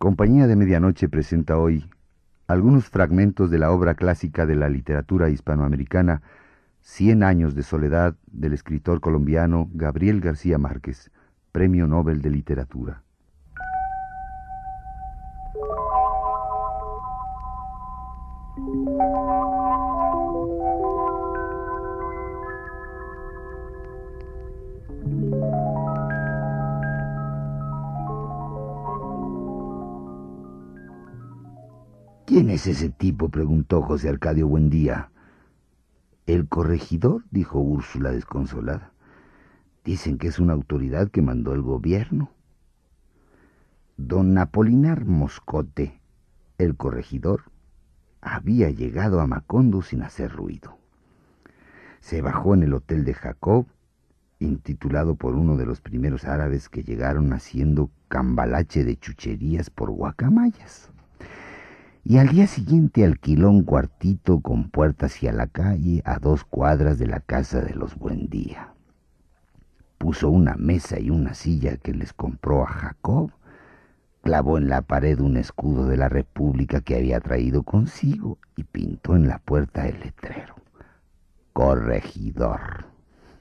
Compañía de Medianoche presenta hoy algunos fragmentos de la obra clásica de la literatura hispanoamericana Cien años de soledad del escritor colombiano Gabriel García Márquez, Premio Nobel de Literatura. Es ese tipo? preguntó José Arcadio Buendía. El corregidor, dijo Úrsula desconsolada. Dicen que es una autoridad que mandó el gobierno. Don Apolinar Moscote, el corregidor, había llegado a Macondo sin hacer ruido. Se bajó en el hotel de Jacob, intitulado por uno de los primeros árabes que llegaron haciendo cambalache de chucherías por guacamayas y al día siguiente alquiló un cuartito con puerta hacia la calle a dos cuadras de la casa de los Buendía. Puso una mesa y una silla que les compró a Jacob, clavó en la pared un escudo de la República que había traído consigo y pintó en la puerta el letrero. Corregidor.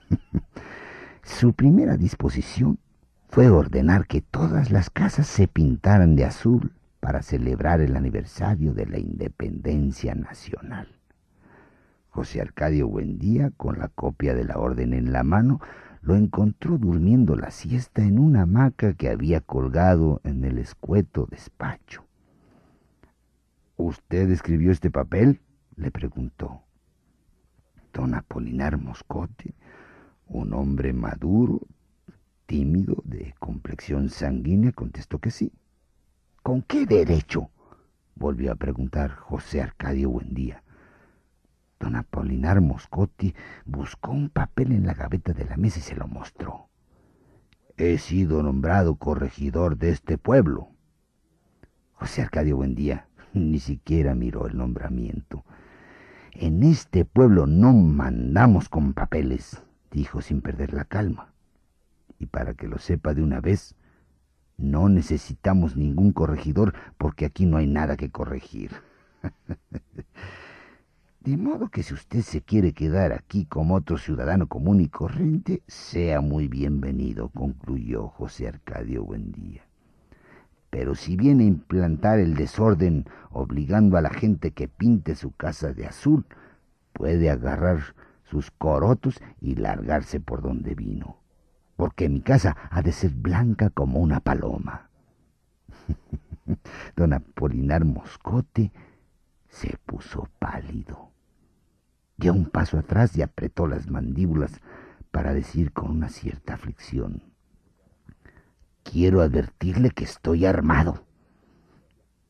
Su primera disposición fue ordenar que todas las casas se pintaran de azul para celebrar el aniversario de la independencia nacional. José Arcadio Buendía, con la copia de la orden en la mano, lo encontró durmiendo la siesta en una hamaca que había colgado en el escueto despacho. ¿Usted escribió este papel? le preguntó. Don Apolinar Moscote, un hombre maduro, tímido, de complexión sanguínea, contestó que sí. ¿Con qué derecho? volvió a preguntar José Arcadio Buendía. Don Apolinar Moscotti buscó un papel en la gaveta de la mesa y se lo mostró. He sido nombrado corregidor de este pueblo. José Arcadio Buendía ni siquiera miró el nombramiento. En este pueblo no mandamos con papeles, dijo sin perder la calma. Y para que lo sepa de una vez, no necesitamos ningún corregidor porque aquí no hay nada que corregir. De modo que si usted se quiere quedar aquí como otro ciudadano común y corriente, sea muy bienvenido, concluyó José Arcadio Buendía. Pero si viene a implantar el desorden obligando a la gente que pinte su casa de azul, puede agarrar sus corotos y largarse por donde vino porque mi casa ha de ser blanca como una paloma. Don Apolinar Moscote se puso pálido. Dio un paso atrás y apretó las mandíbulas para decir con una cierta aflicción, Quiero advertirle que estoy armado.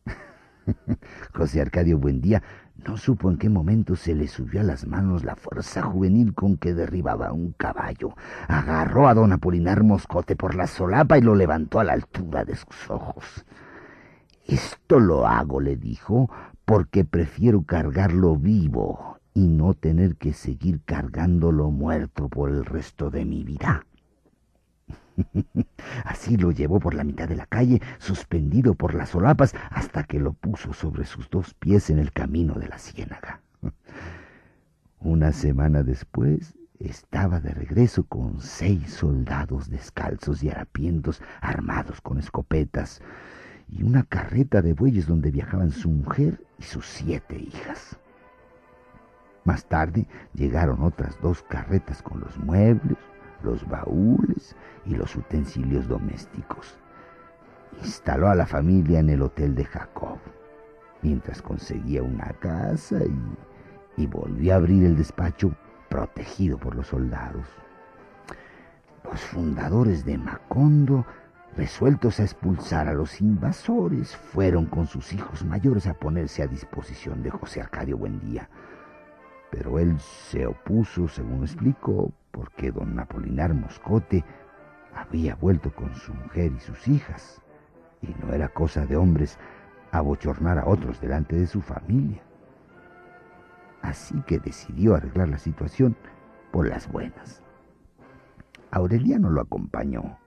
José Arcadio Buendía no supo en qué momento se le subió a las manos la fuerza juvenil con que derribaba un caballo. Agarró a don Apolinar Moscote por la solapa y lo levantó a la altura de sus ojos. Esto lo hago, le dijo, porque prefiero cargarlo vivo y no tener que seguir cargándolo muerto por el resto de mi vida. Así lo llevó por la mitad de la calle, suspendido por las solapas, hasta que lo puso sobre sus dos pies en el camino de la ciénaga. Una semana después estaba de regreso con seis soldados descalzos y harapientos armados con escopetas y una carreta de bueyes donde viajaban su mujer y sus siete hijas. Más tarde llegaron otras dos carretas con los muebles, los baúles y los utensilios domésticos. Instaló a la familia en el hotel de Jacob, mientras conseguía una casa y, volvió a abrir el despacho protegido por los soldados. Los fundadores de Macondo, resueltos a expulsar a los invasores, fueron con sus hijos mayores a ponerse a disposición de José Arcadio Buendía. Pero él se opuso, según explicó, porque don Apolinar Moscote había vuelto con su mujer y sus hijas, y no era cosa de hombres abochornar a otros delante de su familia. Así que decidió arreglar la situación por las buenas. Aureliano lo acompañó.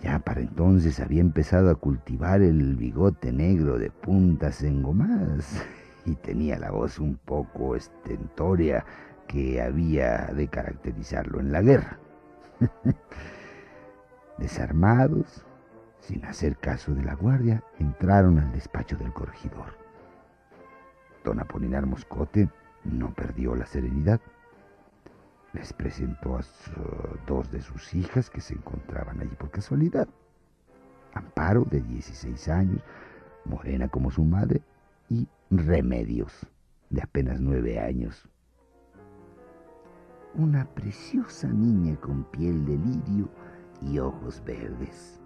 Ya para entonces había empezado a cultivar el bigote negro de puntas engomadas y tenía la voz un poco estentoria que había de caracterizarlo en la guerra. Desarmados, sin hacer caso de la guardia, entraron al despacho del corregidor. Don Apolinar Moscote no perdió la serenidad. Les presentó a dos de sus hijas que se encontraban allí por casualidad. Amparo, de 16 años, morena como su madre, y Remedios, de apenas nueve años. Una preciosa niña con piel de lirio y ojos verdes.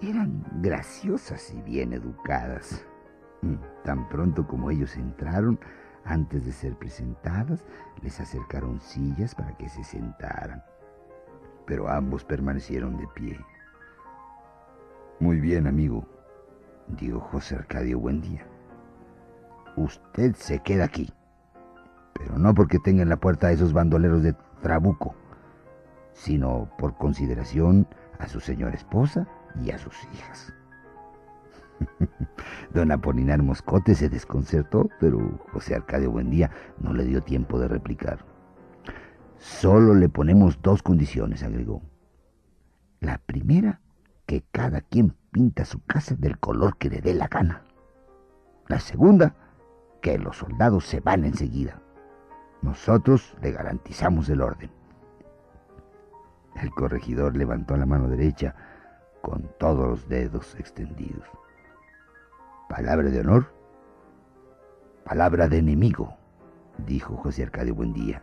Eran graciosas y bien educadas. Mm, tan pronto como ellos entraron, antes de ser presentadas, les acercaron sillas para que se sentaran. Pero ambos permanecieron de pie. Muy bien, amigo, dijo José Arcadio Buendía. Usted se queda aquí. Pero no porque tenga en la puerta a esos bandoleros de Trabuco, sino por consideración a su señora esposa y a sus hijas. Don Apolinar Moscote se desconcertó, pero José Arcadio Buendía no le dio tiempo de replicar. Solo le ponemos dos condiciones, agregó. La primera, que cada quien pinta su casa del color que le dé la gana. La segunda, que los soldados se van enseguida. Nosotros le garantizamos el orden. El corregidor levantó la mano derecha con todos los dedos extendidos. ¿Palabra de honor? Palabra de enemigo, dijo José Arcadio Buendía,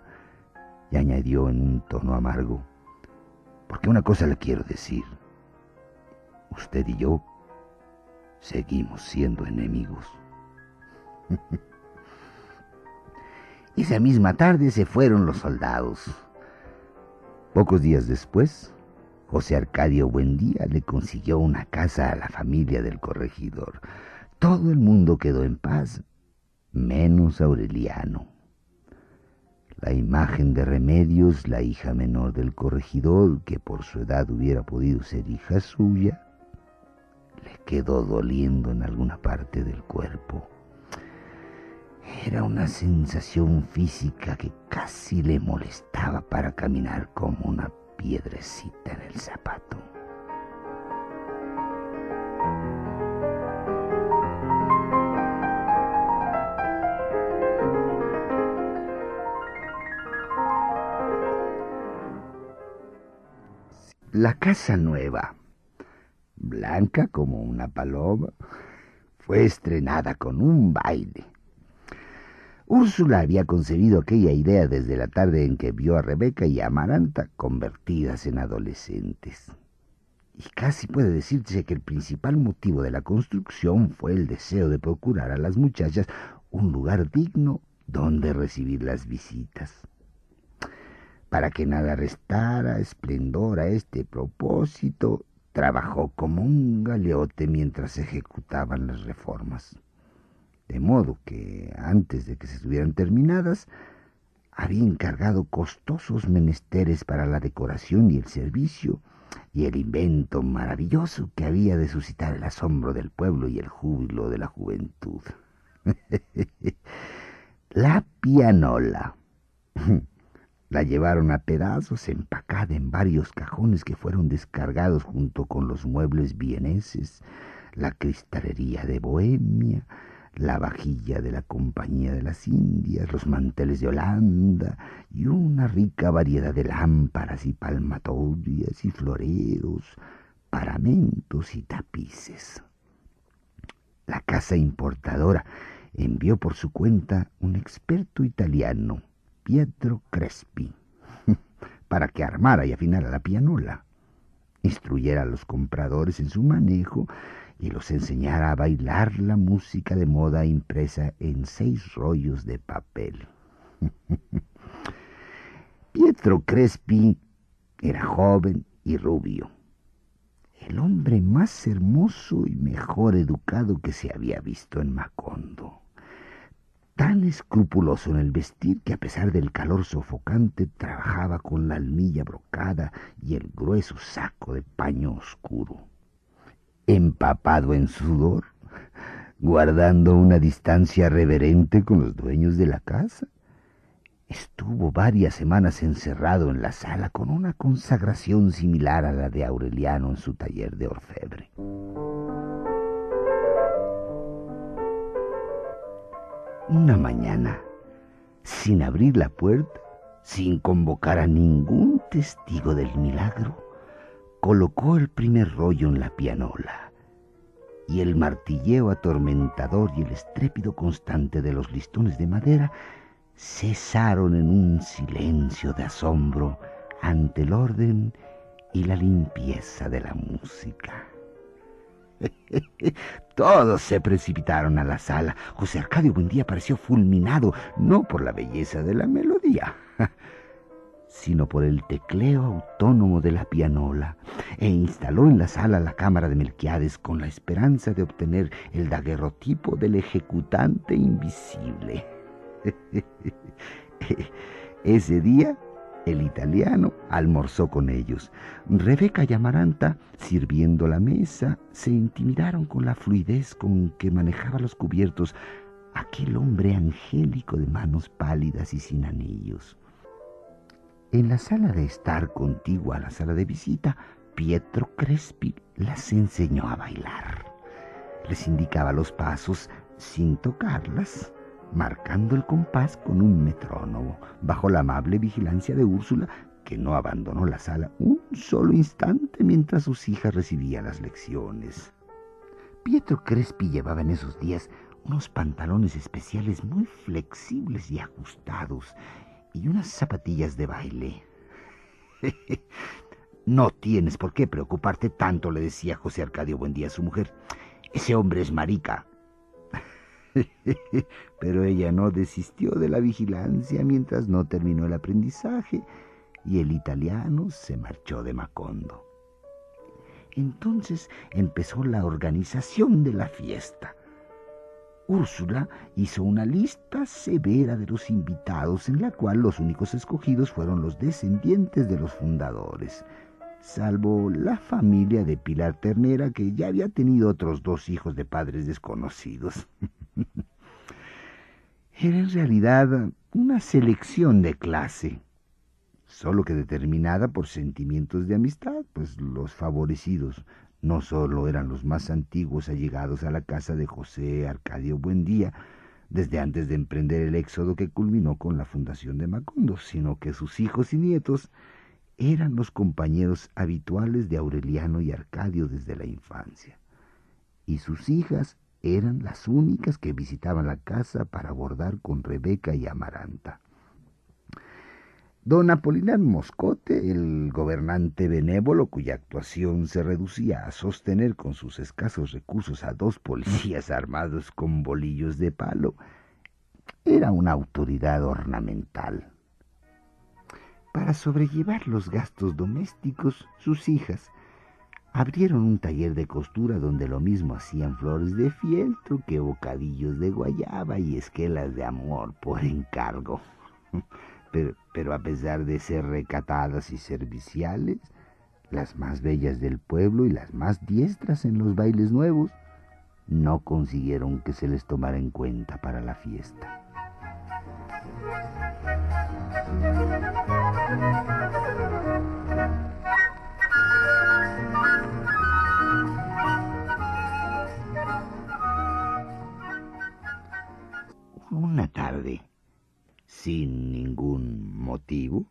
y añadió en un tono amargo, porque una cosa le quiero decir. Usted y yo seguimos siendo enemigos. Esa misma tarde se fueron los soldados. Pocos días después, José Arcadio Buendía le consiguió una casa a la familia del corregidor. Todo el mundo quedó en paz, menos Aureliano. La imagen de Remedios, la hija menor del corregidor, que por su edad hubiera podido ser hija suya, le quedó doliendo en alguna parte del cuerpo. Era una sensación física que casi le molestaba para caminar como una piedrecita en el zapato. La casa nueva, blanca como una paloma, fue estrenada con un baile. Úrsula había concebido aquella idea desde la tarde en que vio a Rebeca y a Amaranta convertidas en adolescentes. Y casi puede decirse que el principal motivo de la construcción fue el deseo de procurar a las muchachas un lugar digno donde recibir las visitas. Para que nada restara esplendor a este propósito, trabajó como un galeote mientras ejecutaban las reformas. De modo que, antes de que se estuvieran terminadas, había encargado costosos menesteres para la decoración y el servicio, y el invento maravilloso que había de suscitar el asombro del pueblo y el júbilo de la juventud. la pianola. La llevaron a pedazos empacada en varios cajones que fueron descargados junto con los muebles vieneses, la cristalería de Bohemia, la vajilla de la Compañía de las Indias, los manteles de Holanda y una rica variedad de lámparas y palmatorias y floreros, paramentos y tapices. La casa importadora envió por su cuenta un experto italiano Pietro Crespi para que armara y afinara la pianola, instruyera a los compradores en su manejo y los enseñara a bailar la música de moda impresa en seis rollos de papel. Pietro Crespi era joven y rubio, el hombre más hermoso y mejor educado que se había visto en Macondo tan escrupuloso en el vestir que a pesar del calor sofocante trabajaba con la almilla brocada y el grueso saco de paño oscuro. Empapado en sudor, guardando una distancia reverente con los dueños de la casa, estuvo varias semanas encerrado en la sala con una consagración similar a la de Aureliano en su taller de orfebre. Una mañana, sin abrir la puerta, sin convocar a ningún testigo del milagro, colocó el primer rollo en la pianola y el martilleo atormentador y el estrépido constante de los listones de madera cesaron en un silencio de asombro ante el orden y la limpieza de la música. Todos se precipitaron a la sala. José Arcadio Buendía pareció fulminado, no por la belleza de la melodía, sino por el tecleo autónomo de la pianola, e instaló en la sala la cámara de Melquiades con la esperanza de obtener el daguerrotipo del ejecutante invisible. Ese día el italiano almorzó con ellos. Rebeca y Amaranta, sirviendo la mesa, se intimidaron con la fluidez con que manejaba los cubiertos aquel hombre angélico de manos pálidas y sin anillos. En la sala de estar contigua a la sala de visita, Pietro Crespi las enseñó a bailar. Les indicaba los pasos sin tocarlas marcando el compás con un metrónomo, bajo la amable vigilancia de Úrsula, que no abandonó la sala un solo instante mientras sus hijas recibían las lecciones. Pietro Crespi llevaba en esos días unos pantalones especiales muy flexibles y ajustados y unas zapatillas de baile. no tienes por qué preocuparte tanto, le decía José Arcadio Buendía a su mujer. Ese hombre es marica, Pero ella no desistió de la vigilancia mientras no terminó el aprendizaje y el italiano se marchó de Macondo. Entonces empezó la organización de la fiesta. Úrsula hizo una lista severa de los invitados en la cual los únicos escogidos fueron los descendientes de los fundadores, salvo la familia de Pilar Ternera que ya había tenido otros dos hijos de padres desconocidos. Era en realidad una selección de clase, solo que determinada por sentimientos de amistad, pues los favorecidos no solo eran los más antiguos allegados a la casa de José Arcadio Buendía, desde antes de emprender el éxodo que culminó con la fundación de Macondo, sino que sus hijos y nietos eran los compañeros habituales de Aureliano y Arcadio desde la infancia, y sus hijas eran las únicas que visitaban la casa para abordar con Rebeca y Amaranta. Don Apolinar Moscote, el gobernante benévolo cuya actuación se reducía a sostener con sus escasos recursos a dos policías armados con bolillos de palo, era una autoridad ornamental. Para sobrellevar los gastos domésticos, sus hijas, Abrieron un taller de costura donde lo mismo hacían flores de fieltro que bocadillos de guayaba y esquelas de amor por encargo. Pero, a pesar de ser recatadas y serviciales, las más bellas del pueblo y las más diestras en los bailes nuevos, no consiguieron que se les tomara en cuenta para la fiesta. Una tarde, sin ningún motivo,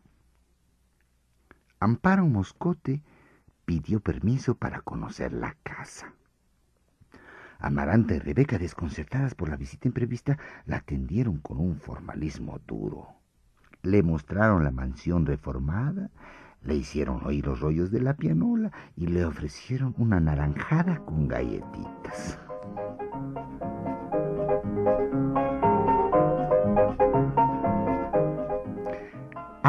Amparo Moscote pidió permiso para conocer la casa. Amaranta y Rebeca, desconcertadas por la visita imprevista, la atendieron con un formalismo duro. Le mostraron la mansión reformada, le hicieron oír los rollos de la pianola y le ofrecieron una naranjada con galletitas.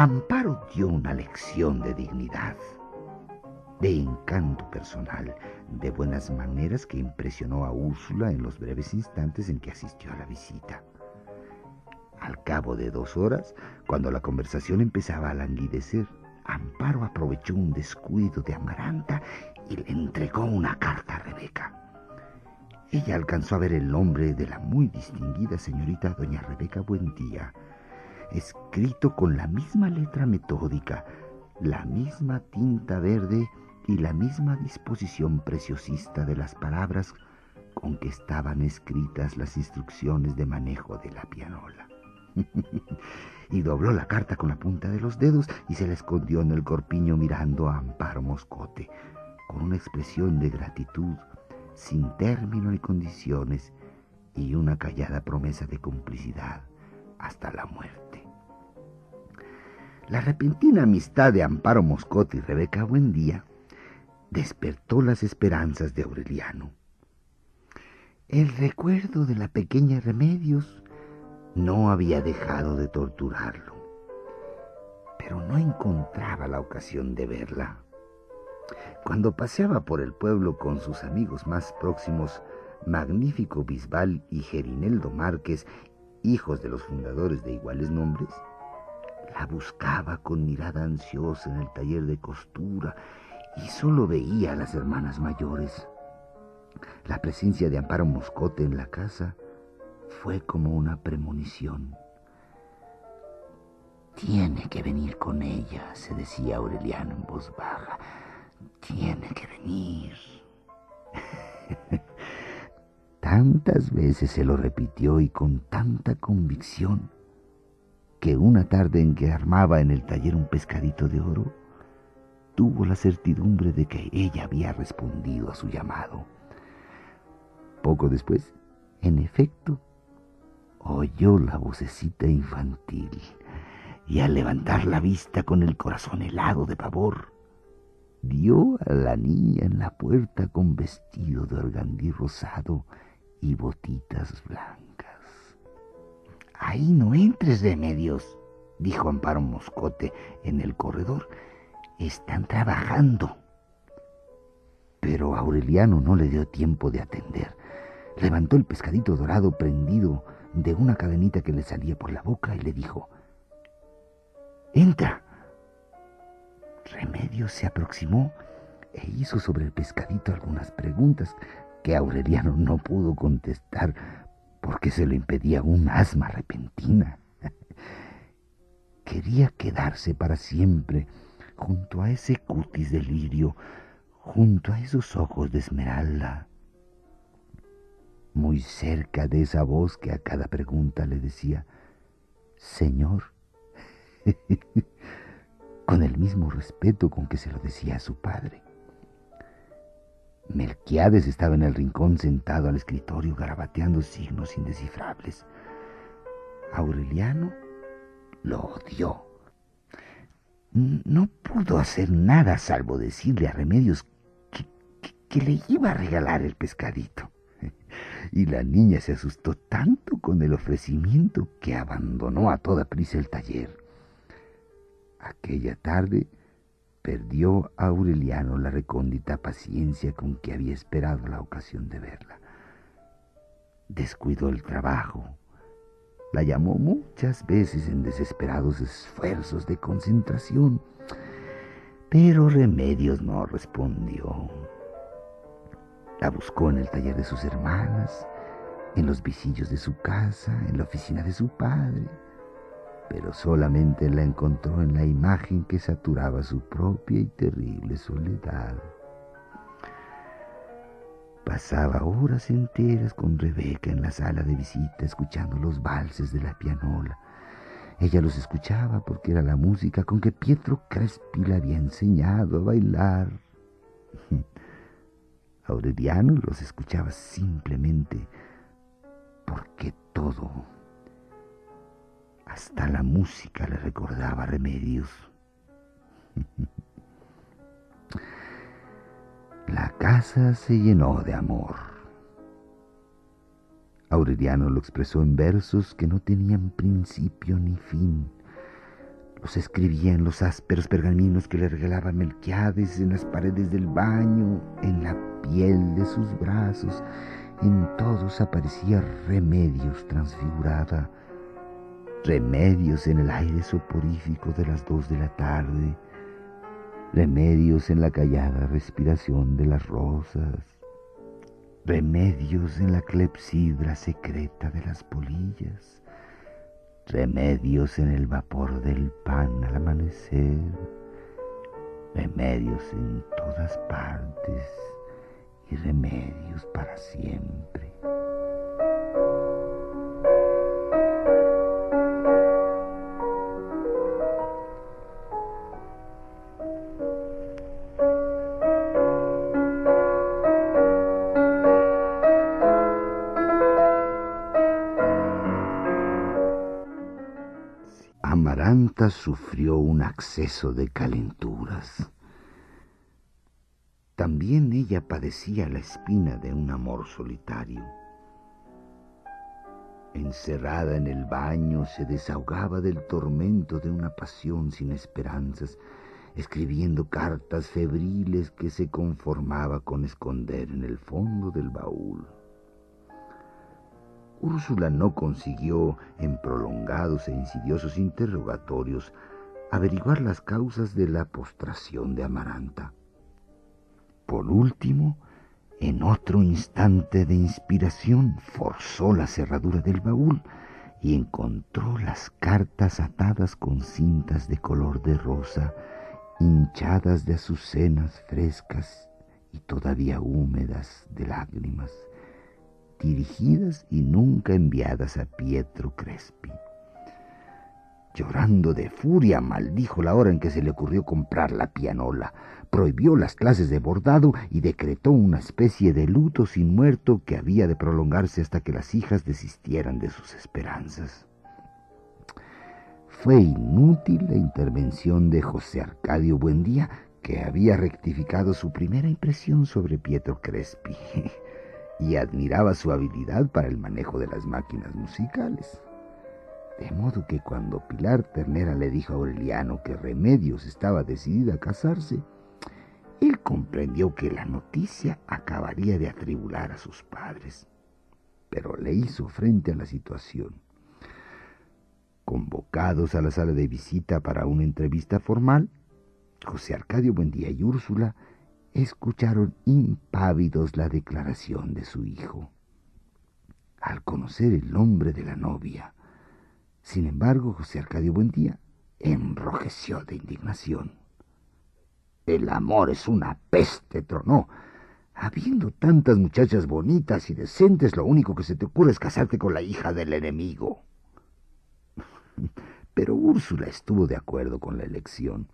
Amparo dio una lección de dignidad, de encanto personal, de buenas maneras que impresionó a Úrsula en los breves instantes en que asistió a la visita. Al cabo de dos horas, cuando la conversación empezaba a languidecer, Amparo aprovechó un descuido de Amaranta y le entregó una carta a Rebeca. Ella alcanzó a ver el nombre de la muy distinguida señorita doña Rebeca Buendía, escrito con la misma letra metódica, la misma tinta verde y la misma disposición preciosista de las palabras con que estaban escritas las instrucciones de manejo de la pianola. y dobló la carta con la punta de los dedos y se la escondió en el corpiño mirando a Amparo Moscote, con una expresión de gratitud sin término ni condiciones y una callada promesa de complicidad hasta la muerte. La repentina amistad de Amparo Moscote y Rebeca Buendía despertó las esperanzas de Aureliano. El recuerdo de la pequeña Remedios no había dejado de torturarlo, pero no encontraba la ocasión de verla. Cuando paseaba por el pueblo con sus amigos más próximos, Magnífico Bisbal y Gerineldo Márquez, hijos de los fundadores de iguales nombres, la buscaba con mirada ansiosa en el taller de costura y solo veía a las hermanas mayores. La presencia de Amparo Moscote en la casa fue como una premonición. Tiene que venir con ella, se decía Aureliano en voz baja. Tiene que venir. Tantas veces se lo repitió y con tanta convicción que una tarde en que armaba en el taller un pescadito de oro, tuvo la certidumbre de que ella había respondido a su llamado. Poco después, en efecto, oyó la vocecita infantil y al levantar la vista con el corazón helado de pavor, vio a la niña en la puerta con vestido de organdí rosado y botitas blancas. Ahí no entres, Remedios, dijo Amparo Moscote en el corredor. Están trabajando. Pero Aureliano no le dio tiempo de atender. Levantó el pescadito dorado prendido de una cadenita que le salía por la boca y le dijo, Entra. Remedio se aproximó e hizo sobre el pescadito algunas preguntas que Aureliano no pudo contestar porque se le impedía un asma repentina. Quería quedarse para siempre junto a ese cutis de lirio, junto a esos ojos de esmeralda, muy cerca de esa voz que a cada pregunta le decía, Señor, con el mismo respeto con que se lo decía a su padre. Melquiades estaba en el rincón sentado al escritorio garabateando signos indescifrables. Aureliano lo odió. No pudo hacer nada salvo decirle a Remedios que le iba a regalar el pescadito y la niña se asustó tanto con el ofrecimiento que abandonó a toda prisa el taller. Aquella tarde perdió a Aureliano la recóndita paciencia con que había esperado la ocasión de verla. Descuidó el trabajo. La llamó muchas veces en desesperados esfuerzos de concentración, pero Remedios no respondió. La buscó en el taller de sus hermanas, en los visillos de su casa, en la oficina de su padre, pero solamente la encontró en la imagen que saturaba su propia y terrible soledad. Pasaba horas enteras con Rebeca en la sala de visita escuchando los valses de la pianola. Ella los escuchaba porque era la música con que Pietro Crespi le había enseñado a bailar. Aureliano los escuchaba simplemente porque todo, hasta la música le recordaba remedios. La casa se llenó de amor. Aureliano lo expresó en versos que no tenían principio ni fin. Los escribía en los ásperos pergaminos que le regalaba Melquiades, en las paredes del baño, en la piel de sus brazos, en todos aparecía remedios transfigurada, remedios en el aire soporífico de las dos de la tarde, remedios en la callada respiración de las rosas, remedios en la clepsidra secreta de las polillas, remedios en el vapor del pan al amanecer, remedios en todas partes y remedios para siempre. Sufrió un acceso de calenturas. También ella padecía la espina de un amor solitario. Encerrada en el baño, se desahogaba del tormento de una pasión sin esperanzas, escribiendo cartas febriles que se conformaba con esconder en el fondo del baúl. Úrsula no consiguió, en prolongados e insidiosos interrogatorios, averiguar las causas de la postración de Amaranta. Por último, en otro instante de inspiración, forzó la cerradura del baúl y encontró las cartas atadas con cintas de color de rosa, hinchadas de azucenas frescas y todavía húmedas de lágrimas dirigidas y nunca enviadas a Pietro Crespi. Llorando de furia, maldijo la hora en que se le ocurrió comprar la pianola, prohibió las clases de bordado y decretó una especie de luto sin muerto que había de prolongarse hasta que las hijas desistieran de sus esperanzas. Fue inútil la intervención de José Arcadio Buendía, que había rectificado su primera impresión sobre Pietro Crespi. Y admiraba su habilidad para el manejo de las máquinas musicales. De modo que cuando Pilar Ternera le dijo a Aureliano que Remedios estaba decidida a casarse, él comprendió que la noticia acabaría de atribular a sus padres, pero le hizo frente a la situación. Convocados a la sala de visita para una entrevista formal, José Arcadio Buendía y Úrsula escucharon impávidos la declaración de su hijo. Al conocer el nombre de la novia, sin embargo, José Arcadio Buendía enrojeció de indignación. El amor es una peste, tronó. Habiendo tantas muchachas bonitas y decentes, lo único que se te ocurre es casarte con la hija del enemigo. Pero Úrsula estuvo de acuerdo con la elección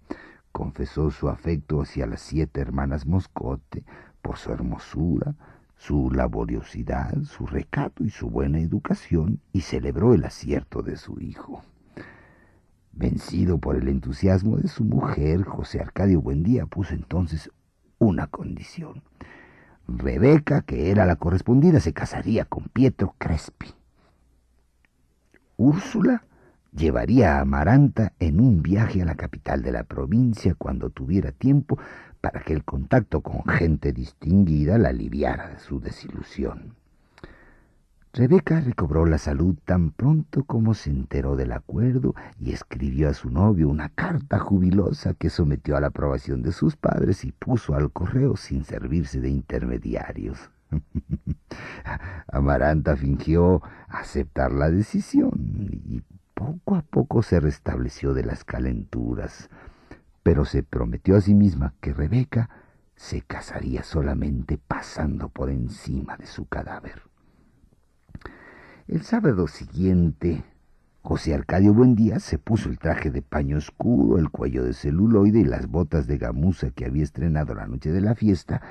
confesó su afecto hacia las siete hermanas Moscote por su hermosura, su laboriosidad, su recato y su buena educación, y celebró el acierto de su hijo. Vencido por el entusiasmo de su mujer, José Arcadio Buendía puso entonces una condición. Rebeca, que era la correspondida, se casaría con Pietro Crespi. Úrsula llevaría a Amaranta en un viaje a la capital de la provincia cuando tuviera tiempo para que el contacto con gente distinguida la aliviara de su desilusión. Rebeca recobró la salud tan pronto como se enteró del acuerdo y escribió a su novio una carta jubilosa que sometió a la aprobación de sus padres y puso al correo sin servirse de intermediarios. Amaranta fingió aceptar la decisión y poco a poco se restableció de las calenturas, pero se prometió a sí misma que Rebeca se casaría solamente pasando por encima de su cadáver. El sábado siguiente, José Arcadio Buendía se puso el traje de paño oscuro, el cuello de celuloide y las botas de gamuza que había estrenado la noche de la fiesta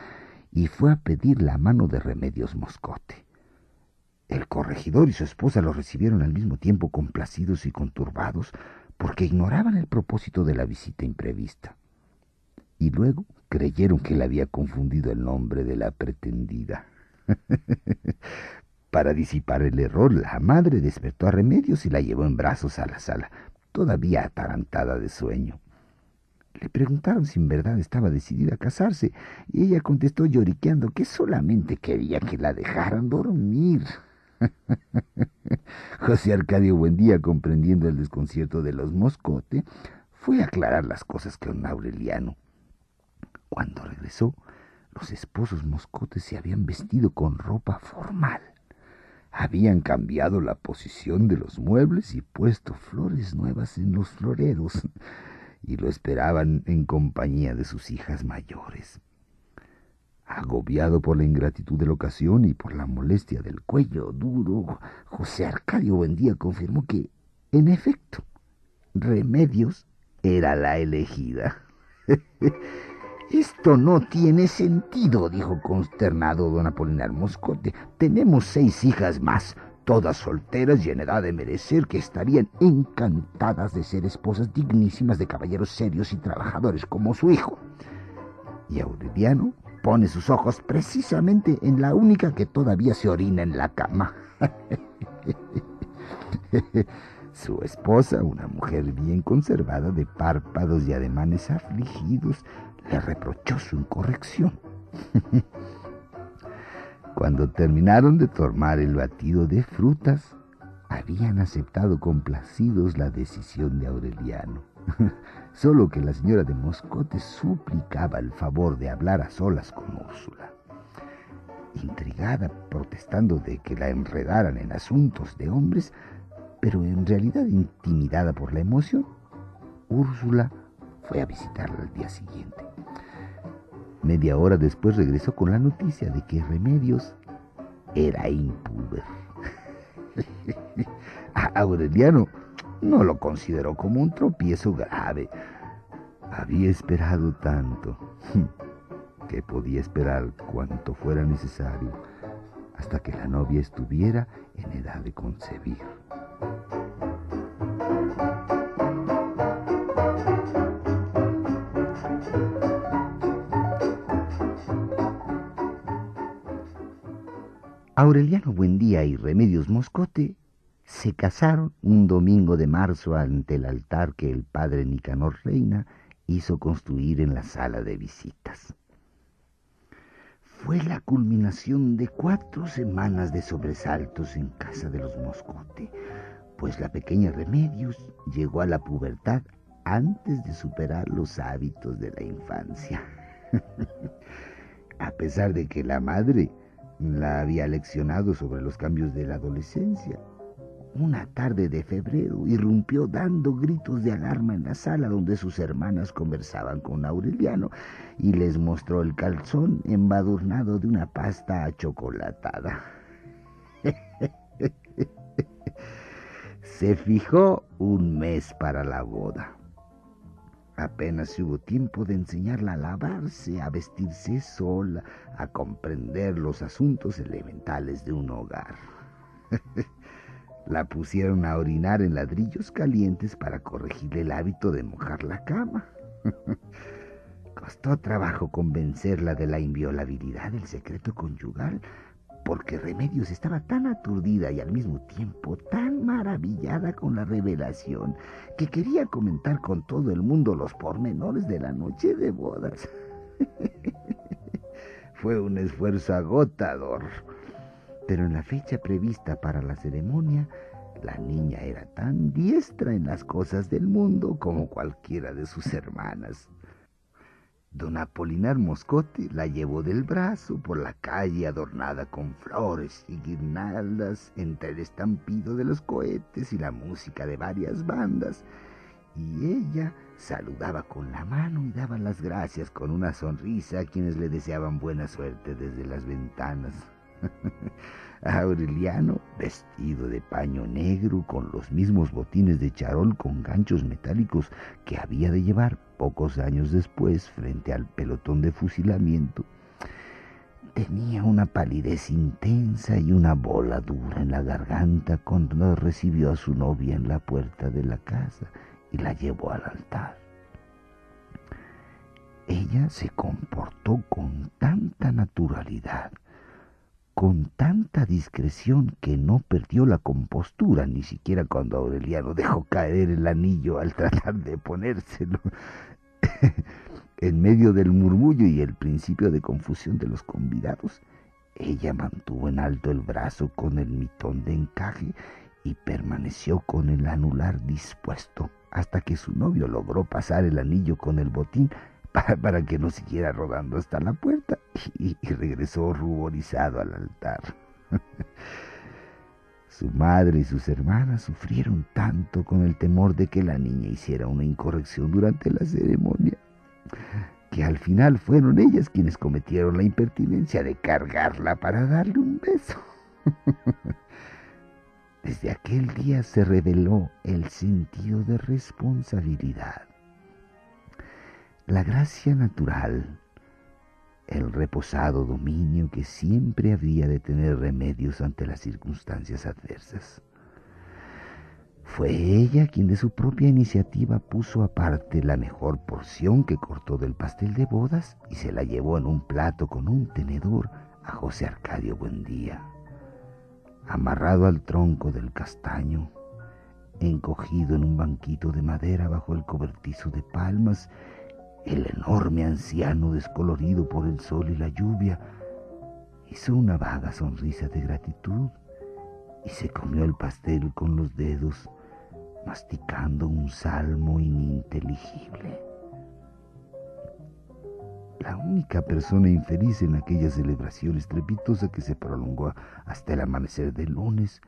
y fue a pedir la mano de Remedios Moscote. El corregidor y su esposa lo recibieron al mismo tiempo complacidos y conturbados porque ignoraban el propósito de la visita imprevista. Y luego creyeron que le había confundido el nombre de la pretendida. Para disipar el error, la madre despertó a Remedios y la llevó en brazos a la sala, todavía atarantada de sueño. Le preguntaron si en verdad estaba decidida a casarse, y ella contestó lloriqueando que solamente quería que la dejaran dormir. José Arcadio Buendía, comprendiendo el desconcierto de los Moscote, fue a aclarar las cosas con Aureliano. Cuando regresó, los esposos Moscote se habían vestido con ropa formal. Habían cambiado la posición de los muebles y puesto flores nuevas en los floreros, y lo esperaban en compañía de sus hijas mayores. Agobiado por la ingratitud de la ocasión y por la molestia del cuello duro, José Arcadio Buendía confirmó que, en efecto, Remedios era la elegida. Esto no tiene sentido, dijo consternado don Apolinar Moscote. Tenemos seis hijas más, todas solteras y en edad de merecer, que estarían encantadas de ser esposas dignísimas de caballeros serios y trabajadores como su hijo. Y Aureliano pone sus ojos precisamente en la única que todavía se orina en la cama. Su esposa, una mujer bien conservada, de párpados y ademanes afligidos, le reprochó su incorrección. Cuando terminaron de tomar el batido de frutas, habían aceptado complacidos la decisión de Aureliano. Solo que la señora de Moscote suplicaba el favor de hablar a solas con Úrsula. Intrigada, protestando de que la enredaran en asuntos de hombres, pero en realidad intimidada por la emoción, Úrsula fue a visitarla al día siguiente. Media hora después regresó con la noticia de que Remedios era impúber. Aureliano no lo consideró como un tropiezo grave. Había esperado tanto que podía esperar cuanto fuera necesario hasta que la novia estuviera en edad de concebir. Aureliano Buendía y Remedios Moscote se casaron un domingo de marzo ante el altar que el padre Nicanor Reina hizo construir en la sala de visitas. Fue la culminación de cuatro semanas de sobresaltos en casa de los Moscote, pues la pequeña Remedios llegó a la pubertad antes de superar los hábitos de la infancia. a pesar de que la madre la había leccionado sobre los cambios de la adolescencia, una tarde de febrero irrumpió dando gritos de alarma en la sala donde sus hermanas conversaban con Aureliano y les mostró el calzón embadurnado de una pasta achocolatada. Se fijó un mes para la boda. Apenas hubo tiempo de enseñarla a lavarse, a vestirse sola, a comprender los asuntos elementales de un hogar. La pusieron a orinar en ladrillos calientes para corregirle el hábito de mojar la cama. Costó trabajo convencerla de la inviolabilidad del secreto conyugal, porque Remedios estaba tan aturdida y al mismo tiempo tan maravillada con la revelación que quería comentar con todo el mundo los pormenores de la noche de bodas. Fue un esfuerzo agotador pero en la fecha prevista para la ceremonia, la niña era tan diestra en las cosas del mundo como cualquiera de sus hermanas. Don Apolinar Moscote la llevó del brazo por la calle adornada con flores y guirnaldas entre el estampido de los cohetes y la música de varias bandas, y ella saludaba con la mano y daba las gracias con una sonrisa a quienes le deseaban buena suerte desde las ventanas. Aureliano, vestido de paño negro, con los mismos botines de charol con ganchos metálicos que había de llevar pocos años después frente al pelotón de fusilamiento, tenía una palidez intensa y una bola dura en la garganta cuando recibió a su novia en la puerta de la casa y la llevó al altar. Ella se comportó con tanta naturalidad con tanta discreción que no perdió la compostura, ni siquiera cuando Aureliano dejó caer el anillo al tratar de ponérselo. en medio del murmullo y el principio de confusión de los convidados, Ella mantuvo en alto el brazo con el mitón de encaje y permaneció con el anular dispuesto hasta que su novio logró pasar el anillo con el botín para, que no siguiera rodando hasta la puerta y regresó ruborizado al altar. Su madre y sus hermanas sufrieron tanto con el temor de que la niña hiciera una incorrección durante la ceremonia, que al final fueron ellas quienes cometieron la impertinencia de cargarla para darle un beso. Desde aquel día se reveló el sentido de responsabilidad, la gracia natural, el reposado dominio que siempre había de tener remedios ante las circunstancias adversas. Fue ella quien de su propia iniciativa puso aparte la mejor porción que cortó del pastel de bodas y se la llevó en un plato con un tenedor a José Arcadio Buendía amarrado al tronco del castaño, encogido en un banquito de madera bajo el cobertizo de palmas, el enorme anciano descolorido por el sol y la lluvia hizo una vaga sonrisa de gratitud y se comió el pastel con los dedos, masticando un salmo ininteligible. La única persona infeliz en aquella celebración estrepitosa que se prolongó hasta el amanecer del lunes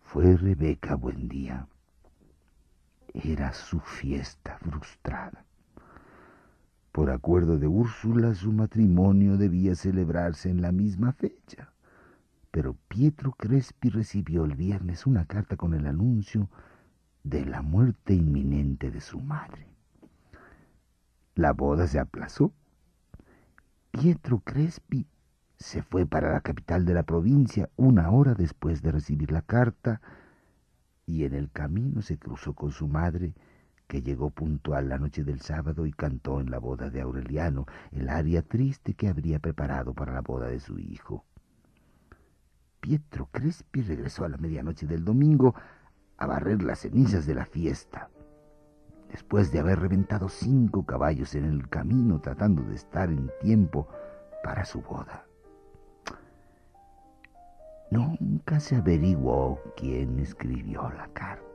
fue Rebeca Buendía. Era su fiesta frustrada. Por acuerdo de Úrsula, su matrimonio debía celebrarse en la misma fecha. Pero Pietro Crespi recibió el viernes una carta con el anuncio de la muerte inminente de su madre. La boda se aplazó Pietro Crespi se fue para la capital de la provincia una hora después de recibir la carta y en el camino se cruzó con su madre, que llegó puntual la noche del sábado y cantó en la boda de Aureliano el aria triste que habría preparado para la boda de su hijo. Pietro Crespi regresó a la medianoche del domingo a barrer las cenizas de la fiesta después de haber reventado cinco caballos en el camino tratando de estar en tiempo para su boda. Nunca se averiguó quién escribió la carta.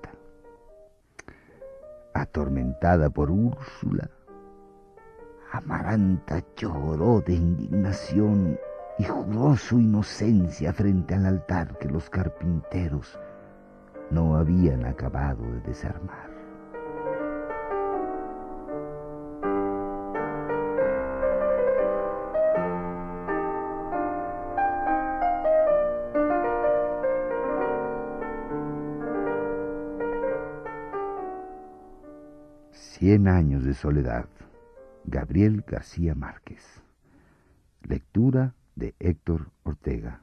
Atormentada por Úrsula, Amaranta lloró de indignación y juró su inocencia frente al altar que los carpinteros no habían acabado de desarmar. Cien años de soledad. Gabriel García Márquez. Lectura de Héctor Ortega.